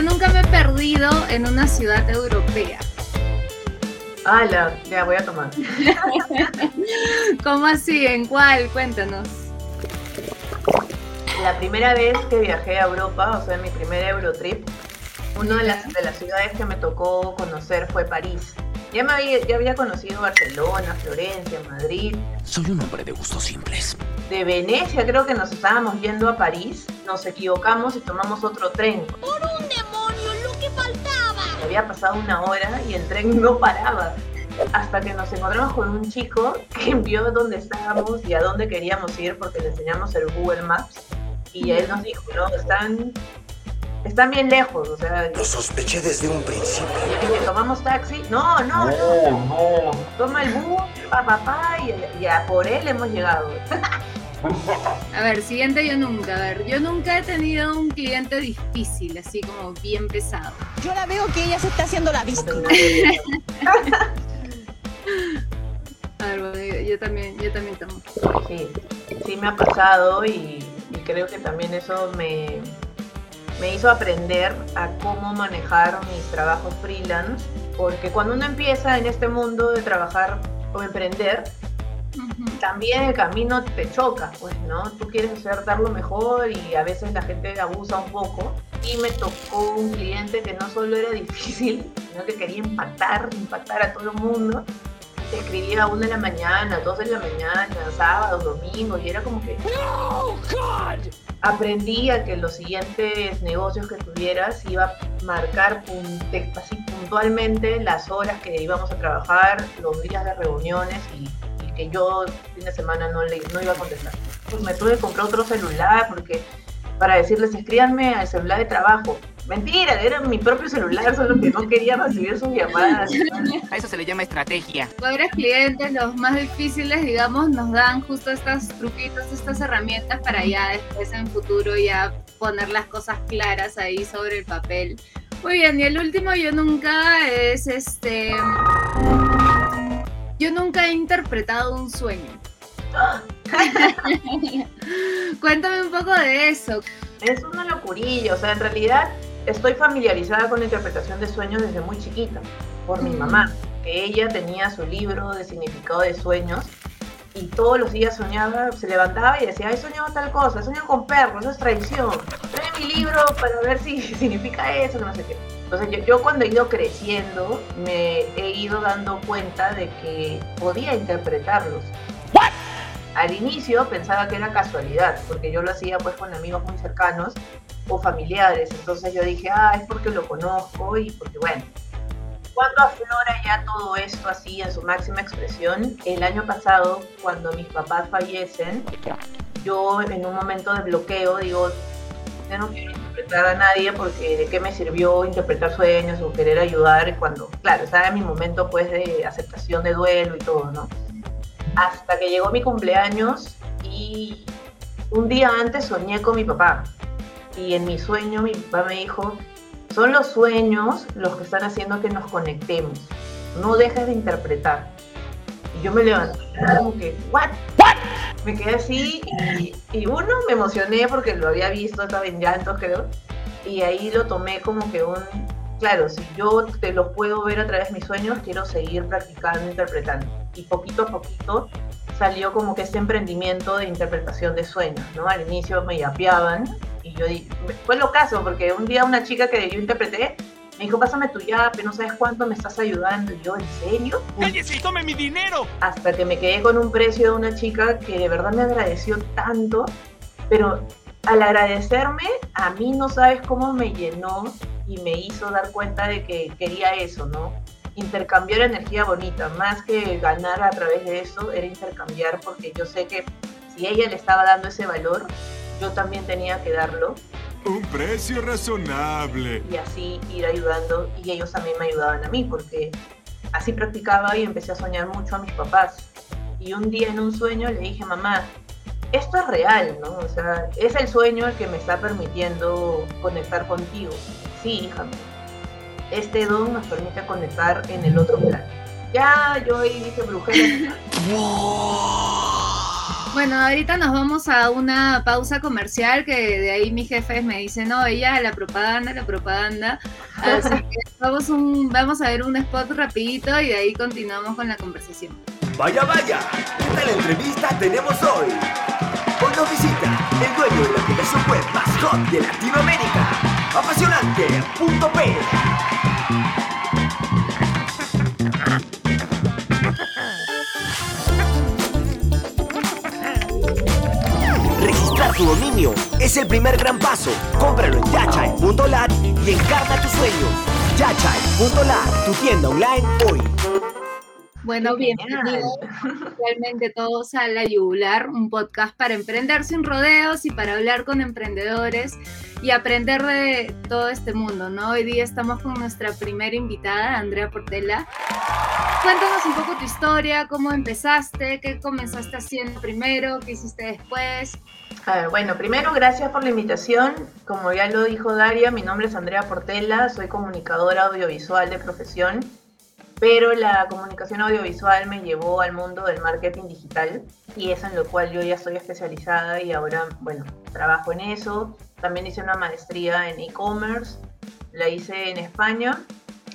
yo nunca me he perdido en una ciudad europea. ¡Hala! Ya voy a tomar. ¿Cómo así? ¿En cuál? Cuéntanos. La primera vez que viajé a Europa, o sea, mi primer Eurotrip, una de las, de las ciudades que me tocó conocer fue París. Ya, me había, ya había conocido Barcelona, Florencia, Madrid. Soy un hombre de gustos simples. De Venecia creo que nos estábamos yendo a París, nos equivocamos y tomamos otro tren. ¡Por un demonio, lo que faltaba! Había pasado una hora y el tren no paraba. Hasta que nos encontramos con un chico que vio dónde estábamos y a dónde queríamos ir porque le enseñamos el Google Maps. Y él nos dijo, no, están están bien lejos, o sea. Lo sospeché desde un principio. Y tomamos taxi. No, no, no. no. Toma el bus, papá, pa, y ya por él hemos llegado. A ver, siguiente yo nunca. A ver, yo nunca he tenido un cliente difícil, así como bien pesado. Yo la veo que ella se está haciendo la víctima. A ver, bueno, yo, también, yo también tomo. Sí, sí me ha pasado y creo que también eso me, me hizo aprender a cómo manejar mis trabajos freelance, porque cuando uno empieza en este mundo de trabajar o emprender, también el camino te choca, pues, ¿no? Tú quieres hacer dar lo mejor y a veces la gente abusa un poco. Y me tocó un cliente que no solo era difícil, sino que quería impactar, impactar a todo el mundo. Te escribía a una de la mañana, dos de la mañana, sábado, domingo, y era como que... ¡No, God! Aprendí a que los siguientes negocios que tuvieras iba a marcar así puntualmente las horas que íbamos a trabajar, los días de reuniones y, que yo fin de semana no, le, no iba a contestar. Pues me tuve que comprar otro celular porque para decirles escríbanme al celular de trabajo. Mentira, era mi propio celular, solo que no quería recibir sus llamadas. A eso se le llama estrategia. Pobres clientes, los más difíciles, digamos, nos dan justo estos truquitos, estas herramientas para ya después en futuro ya poner las cosas claras ahí sobre el papel. Muy bien, y el último yo nunca es este... Yo nunca he interpretado un sueño. Cuéntame un poco de eso. Es una locurilla, o sea, en realidad estoy familiarizada con la interpretación de sueños desde muy chiquita, por mi mm. mamá, que ella tenía su libro de significado de sueños y todos los días soñaba, se levantaba y decía, ay, soñado tal cosa, soñado con perros, eso es traición, trae mi libro para ver si significa eso, no sé qué. Entonces yo, cuando he ido creciendo me he ido dando cuenta de que podía interpretarlos. Al inicio pensaba que era casualidad, porque yo lo hacía pues con amigos muy cercanos o familiares. Entonces yo dije, ah, es porque lo conozco y porque bueno. Cuando aflora ya todo esto así en su máxima expresión, el año pasado, cuando mis papás fallecen, yo en un momento de bloqueo digo, ya no quiero interpretar a nadie porque de qué me sirvió interpretar sueños o querer ayudar cuando, claro, estaba en mi momento pues de aceptación de duelo y todo, ¿no? Hasta que llegó mi cumpleaños y un día antes soñé con mi papá y en mi sueño mi papá me dijo, son los sueños los que están haciendo que nos conectemos, no dejes de interpretar. Y yo me levanté como que, ¿what? Me quedé así y, uno me emocioné porque lo había visto, estaba en llanto creo, y ahí lo tomé como que un, claro, si yo te lo puedo ver a través de mis sueños, quiero seguir practicando, interpretando. Y poquito a poquito salió como que este emprendimiento de interpretación de sueños, ¿no? Al inicio me yapeaban y yo fue lo caso, porque un día una chica que yo interpreté me dijo, pásame tu yape, no sabes cuánto me estás ayudando. Y yo, ¿en serio? ¡Cállese tome mi dinero! Hasta que me quedé con un precio de una chica que de verdad me agradeció tanto, pero al agradecerme, a mí no sabes cómo me llenó y me hizo dar cuenta de que quería eso, ¿no? Intercambiar energía bonita, más que ganar a través de eso, era intercambiar porque yo sé que si ella le estaba dando ese valor, yo también tenía que darlo. Un precio razonable. Y así ir ayudando y ellos también me ayudaban a mí porque así practicaba y empecé a soñar mucho a mis papás. Y un día en un sueño le dije, mamá, esto es real, ¿no? O sea, es el sueño el que me está permitiendo conectar contigo. Sí, hija, este don nos permite conectar en el otro plano. Ya, yo ahí dije brujera. Bueno, ahorita nos vamos a una pausa comercial que de ahí mis jefes me dicen, no, ella la propaganda, la propaganda. Así que vamos, vamos a ver un spot rapidito y de ahí continuamos con la conversación. Vaya, vaya, ¿qué tal entrevista tenemos hoy? Hoy nos visita el dueño de la aplicación web más hot de Latinoamérica, apasionante.p. Tu dominio es el primer gran paso. Cómpralo en yachai.lat y encarna tus sueños. Yachai.lat, tu tienda online hoy. Bueno, bienvenidos realmente todos a La Yugular, un podcast para emprender sin rodeos y para hablar con emprendedores y aprender de todo este mundo, ¿no? Hoy día estamos con nuestra primera invitada, Andrea Portela. Cuéntanos un poco tu historia, cómo empezaste, qué comenzaste haciendo primero, qué hiciste después. A ver, bueno, primero gracias por la invitación. Como ya lo dijo Daria, mi nombre es Andrea Portela, soy comunicadora audiovisual de profesión, pero la comunicación audiovisual me llevó al mundo del marketing digital y es en lo cual yo ya estoy especializada y ahora, bueno, trabajo en eso. También hice una maestría en e-commerce, la hice en España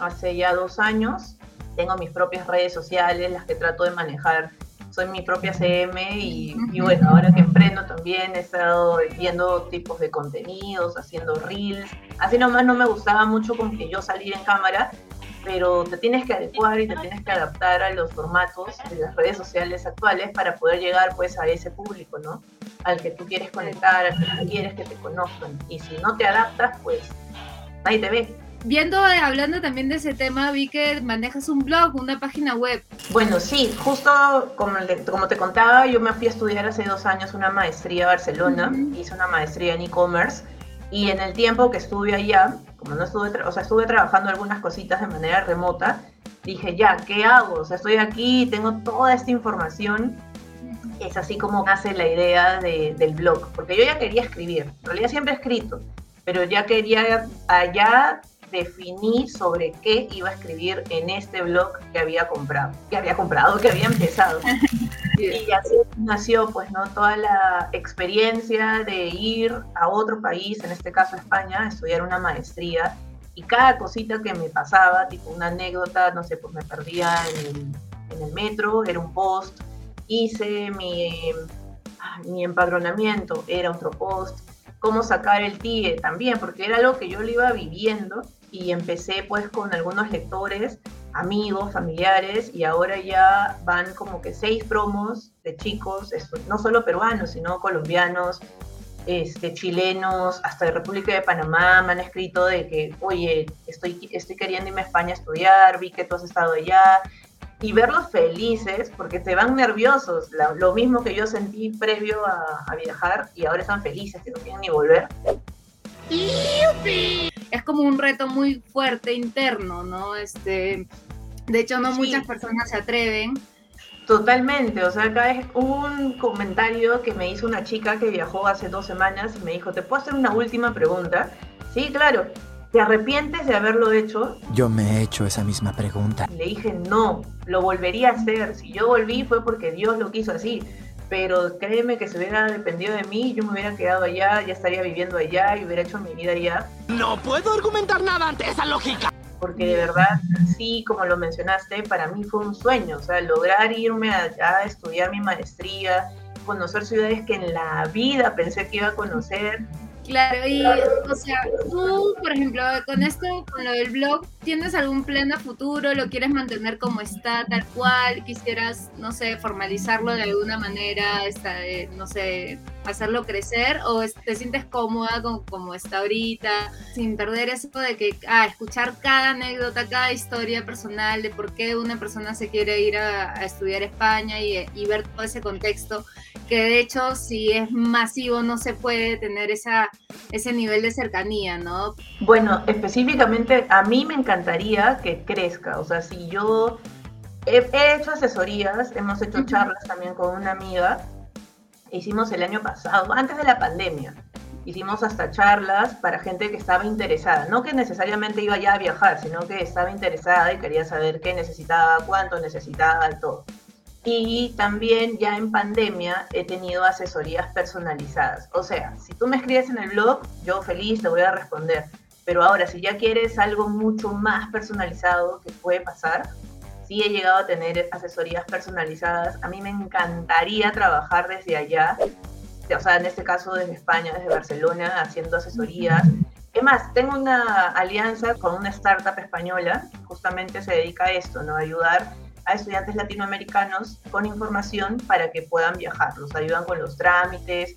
hace ya dos años. Tengo mis propias redes sociales, las que trato de manejar soy mi propia CM y, y, bueno, ahora que emprendo también he estado viendo tipos de contenidos, haciendo reels. Así nomás no me gustaba mucho como que yo salir en cámara, pero te tienes que adecuar y te tienes que adaptar a los formatos de las redes sociales actuales para poder llegar pues a ese público, ¿no? Al que tú quieres conectar, al que tú quieres que te conozcan. Y si no te adaptas, pues nadie te ve. Viendo, eh, hablando también de ese tema, vi que manejas un blog, una página web. Bueno, sí, justo como, le- como te contaba, yo me fui a estudiar hace dos años una maestría a Barcelona, Ujú. hice una maestría en e-commerce y en el tiempo que estuve allá, como no estuve, o sea, estuve trabajando algunas cositas de manera remota, dije, ya, ¿qué hago? O sea, estoy aquí, tengo toda esta información, es así como nace la idea de- del blog, porque yo ya quería escribir, en realidad siempre he escrito, pero ya quería allá definir sobre qué iba a escribir en este blog que había comprado, que había comprado, que había empezado. Y así nació, pues, ¿no? Toda la experiencia de ir a otro país, en este caso España, a estudiar una maestría. Y cada cosita que me pasaba, tipo una anécdota, no sé, pues me perdía en el, en el metro, era un post. Hice mi, ah, mi empadronamiento, era otro post. Cómo sacar el TIE también, porque era algo que yo lo iba viviendo y empecé pues con algunos lectores amigos, familiares, y ahora ya van como que seis promos de chicos, no solo peruanos, sino colombianos, este, chilenos, hasta de República de Panamá, me han escrito de que, oye, estoy, estoy queriendo irme a España a estudiar, vi que tú has estado allá, y verlos felices, porque te van nerviosos, la- lo mismo que yo sentí previo a, a viajar, y ahora están felices, que no quieren ni volver. Es como un reto muy fuerte interno, ¿no? Este, de hecho, no Sí. muchas personas se atreven. Totalmente, o sea, acá es un comentario que me hizo una chica que viajó hace dos semanas y me dijo, ¿te puedo hacer una última pregunta? Sí, claro. ¿Te arrepientes de haberlo hecho? Yo me he hecho esa misma pregunta. Le dije, no, lo volvería a hacer. Si yo volví fue porque Dios lo quiso así. Pero créeme que si hubiera dependido de mí, yo me hubiera quedado allá, ya estaría viviendo allá y hubiera hecho mi vida allá. No puedo argumentar nada ante esa lógica. porque de verdad, sí, como lo mencionaste, para mí fue un sueño, o sea, lograr irme allá a estudiar mi maestría, conocer ciudades que en la vida pensé que iba a conocer. Claro, y o sea, tú, por ejemplo, con esto, con lo del blog, ¿tienes algún plan a futuro? ¿Lo quieres mantener como está, tal cual? ¿Quisieras, no sé, formalizarlo de alguna manera, esta, eh, no sé, hacerlo crecer? ¿O te sientes cómoda con como está ahorita, sin perder eso de que, ah, escuchar cada anécdota, cada historia personal de por qué una persona se quiere ir a, a estudiar a España y, y ver todo ese contexto? que de hecho si es masivo no se puede tener esa, ese nivel de cercanía, ¿no? Bueno, específicamente a mí me encantaría que crezca, o sea, si yo he, he hecho asesorías, hemos hecho charlas también con una amiga, hicimos el año pasado, antes de la pandemia, hicimos hasta charlas para gente que estaba interesada, no que necesariamente iba ya a viajar, sino que estaba interesada y quería saber qué necesitaba, cuánto necesitaba todo. Y también ya en pandemia he tenido asesorías personalizadas. O sea, si tú me escribes en el blog, yo feliz te voy a responder. Pero ahora, si ya quieres algo mucho más personalizado que puede pasar, sí he llegado a tener asesorías personalizadas. A mí me encantaría trabajar desde allá, o sea, en este caso desde España, desde Barcelona, haciendo asesorías. Es más, tengo una alianza con una startup española, justamente se dedica a esto, ¿no? A ayudar a estudiantes latinoamericanos con información para que puedan viajar. Los ayudan con los trámites,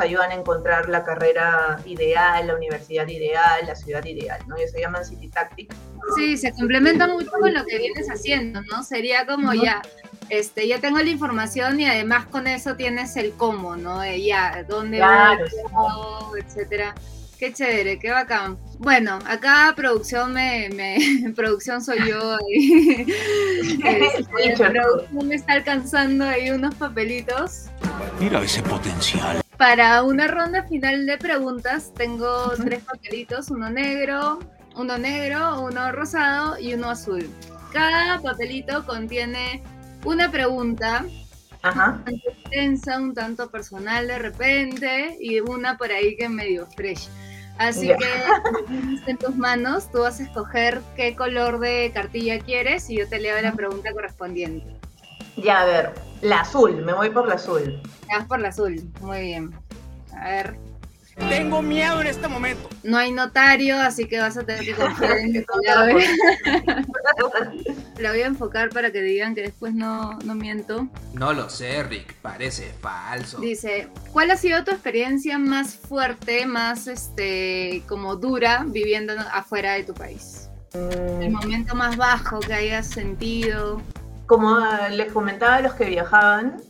ayudan a encontrar la carrera ideal, la universidad ideal, la ciudad ideal, ¿no? Ellos se llaman City Tactic. Sí, se complementa mucho con lo que vienes haciendo, ¿no? Sería como ya, este, ya tengo la información y además con eso tienes el cómo, ¿no? ya, dónde Claro, voy, etcétera. Qué chévere, qué bacán. Bueno, acá producción me, me producción soy yo ahí. Este, producción me está alcanzando ahí unos papelitos. Mira ese potencial. Para una ronda final de preguntas tengo tres papelitos, uno negro, uno negro, uno rosado y uno azul. Cada papelito contiene una pregunta Ajá. un tanto extensa, un tanto personal de repente y una por ahí que es medio fresh. Así Ya. que en tus manos, tú vas a escoger qué color de cartilla quieres y yo te leo la pregunta correspondiente. Ya, a ver, la azul, me voy por la azul. Te vas por la azul, muy bien. A ver, Tengo miedo en este momento. no hay notario, así que vas a tener que confiar en palabra. La voy a enfocar para que digan que después no, no miento. No lo sé, Rick, parece falso. Dice, ¿cuál ha sido tu experiencia más fuerte, más este, como dura viviendo afuera de tu país? El Mm, momento más bajo que hayas sentido. Como ah, les comentaba a los que viajaban,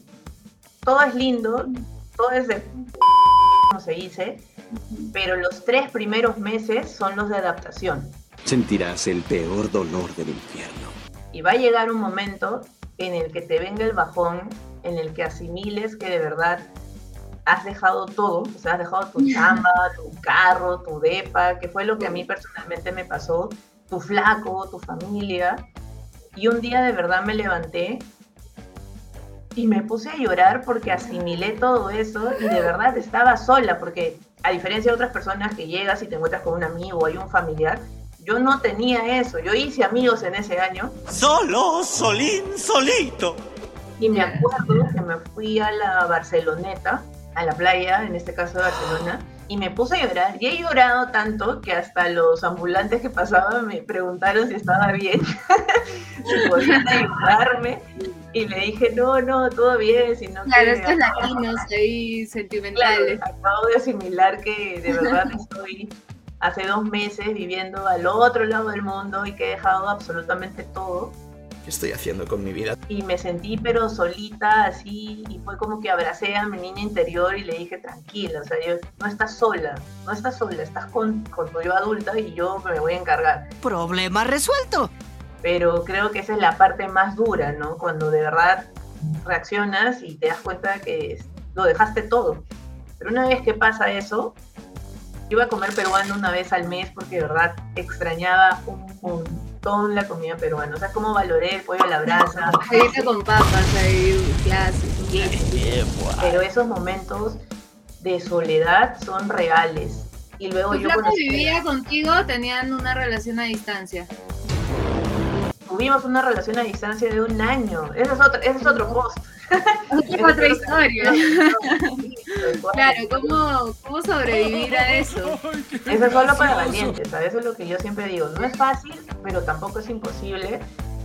todo es lindo, todo es de como se dice, pero los tres primeros meses son los de adaptación. Sentirás el peor dolor del infierno. Y va a llegar un momento en el que te venga el bajón, en el que asimiles que de verdad has dejado todo, o sea, has dejado tu chamba, tu carro, tu depa, que fue lo que a mí personalmente me pasó, tu flaco, tu familia. Y un día de verdad me levanté y me puse a llorar porque asimilé todo eso y de verdad estaba sola, porque a diferencia de otras personas que llegas y te encuentras con un amigo o hay un familiar, yo no tenía eso. Yo hice amigos en ese año Solo, solín, solito. y me acuerdo que me fui a la Barceloneta, a la playa, en este caso de Barcelona, y me puse a llorar. Y he llorado tanto que hasta los ambulantes que pasaban me preguntaron si estaba bien, si podían ayudarme. Y le dije, no, no, todo bien, sino Claro, estos latinos ahí Claro, sentimentales. acabo de asimilar que de verdad estoy hace dos meses viviendo al otro lado del mundo y que he dejado absolutamente todo. ¿Qué estoy haciendo con mi vida? Y me sentí pero solita así y fue como que abracé a mi niña interior y le dije tranquila, o sea, yo, no estás sola, no estás sola, estás con, con tu yo adulta y yo me voy a encargar. Problema resuelto. Pero creo que esa es la parte más dura, ¿no? Cuando de verdad reaccionas y te das cuenta que lo dejaste todo. Pero una vez que pasa eso, yo iba a comer peruano una vez al mes porque de verdad extrañaba un montón la comida peruana. O sea, cómo valoré el pollo a la brasa. Ahorita con papas ahí, clásico. Pero esos momentos de soledad son reales. Y luego ¿Tu yo flaco conocí- vivía contigo? ¿Tenían una relación a distancia? Tuvimos una relación a distancia de un año. Ese es otro, ese es otro post. Otra, otra historia. Claro, ¿cómo, ¿cómo sobrevivir a eso? Eso es solo para valientes, ¿sabes? Eso es lo que yo siempre digo. No es fácil, pero tampoco es imposible.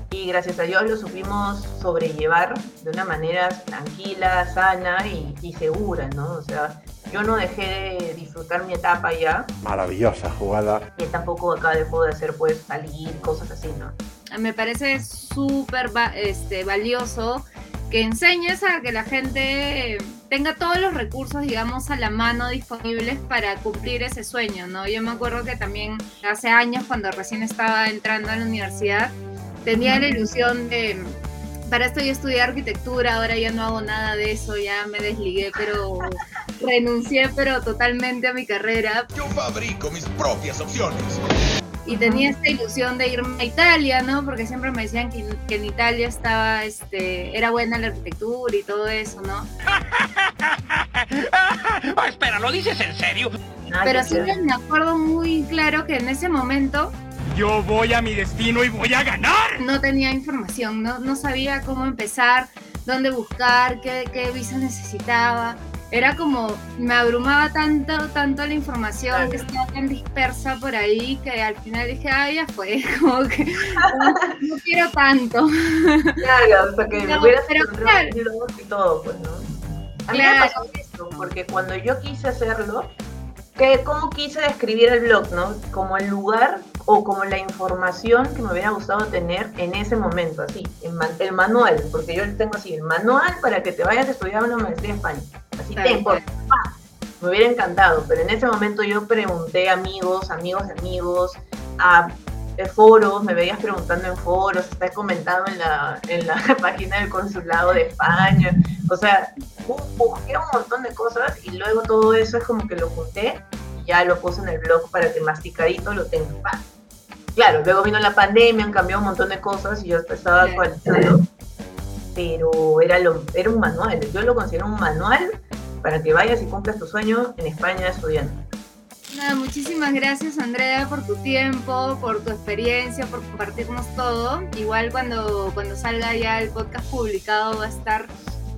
Y gracias a Dios lo supimos sobrellevar de una manera tranquila, sana y, y segura, ¿no? O sea, yo no dejé de disfrutar mi etapa ya, Maravillosa jugada. y tampoco acá dejó de hacer, pues, salir, cosas así, ¿no? Me parece súper este, valioso que enseñes a que la gente tenga todos los recursos, digamos, a la mano disponibles para cumplir ese sueño, ¿no? Yo me acuerdo que también hace años, cuando recién estaba entrando a la universidad, tenía la ilusión de, para esto yo estudié arquitectura, ahora ya no hago nada de eso, ya me desligué, pero renuncié, pero totalmente a mi carrera. Yo fabrico mis propias opciones. Y tenía esta ilusión de irme a Italia, ¿no? Porque siempre me decían que, que, en Italia estaba, este, era buena la arquitectura y todo eso, ¿no? oh, espera, ¿lo dices en serio? Pero sí me acuerdo muy claro que en ese momento yo voy a mi destino y voy a ganar. No tenía información, no, no sabía cómo empezar, dónde buscar, qué, qué visa necesitaba era como, me abrumaba tanto, tanto la información que estaba tan dispersa por ahí que al final dije, ah, ya fue, como que no, quiero tanto. Claro, porque me hubieras pero claro. y todo, pues, ¿no? A mí me pasó esto, porque cuando yo quise hacerlo, que, ¿cómo quise describir el blog, no? Como el lugar o como la información que me hubiera gustado tener en ese momento, así, el, manual, porque yo tengo así, el manual para que te vayas a estudiar una maestría en España. Tengo, me hubiera encantado, pero en ese momento yo pregunté a amigos, amigos de amigos, a foros, me veías preguntando en foros, está comentado en la, en la página del consulado de España, o sea, busqué un montón de cosas y luego todo eso es como que lo junté y ya lo puse en el blog para que masticadito lo tenga. Claro, luego vino la pandemia, han cambiado un montón de cosas y yo estaba actualizando, pero era, lo, era un manual, yo lo considero un manual para que vayas y cumplas tu sueño en España estudiando. Nada, muchísimas gracias Andrea por tu tiempo, por tu experiencia, por compartirnos todo. Igual cuando, cuando salga ya el podcast publicado va a estar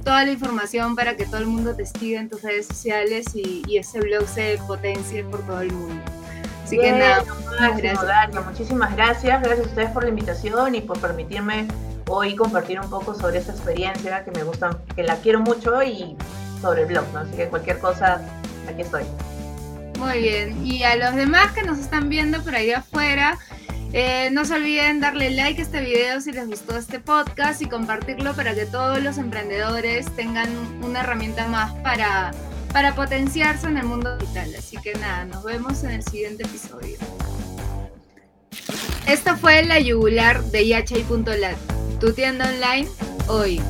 toda la información para que todo el mundo te siga en tus redes sociales y, ese blog se potencie por todo el mundo. Así que nada, gracias. muchísimas gracias. Gracias a ustedes por la invitación y por permitirme hoy compartir un poco sobre esta experiencia que me gusta, que la quiero mucho y sobre el blog. Así que cualquier cosa, aquí estoy. Muy bien. Y a los demás que nos están viendo por ahí afuera, eh, no se olviden darle like a este video si les gustó este podcast y compartirlo para que todos los emprendedores tengan una herramienta más para, para potenciarse en el mundo digital. Así que nada, nos vemos en el siguiente episodio. Esta fue la yugular de yachay.lat, tu tienda online hoy.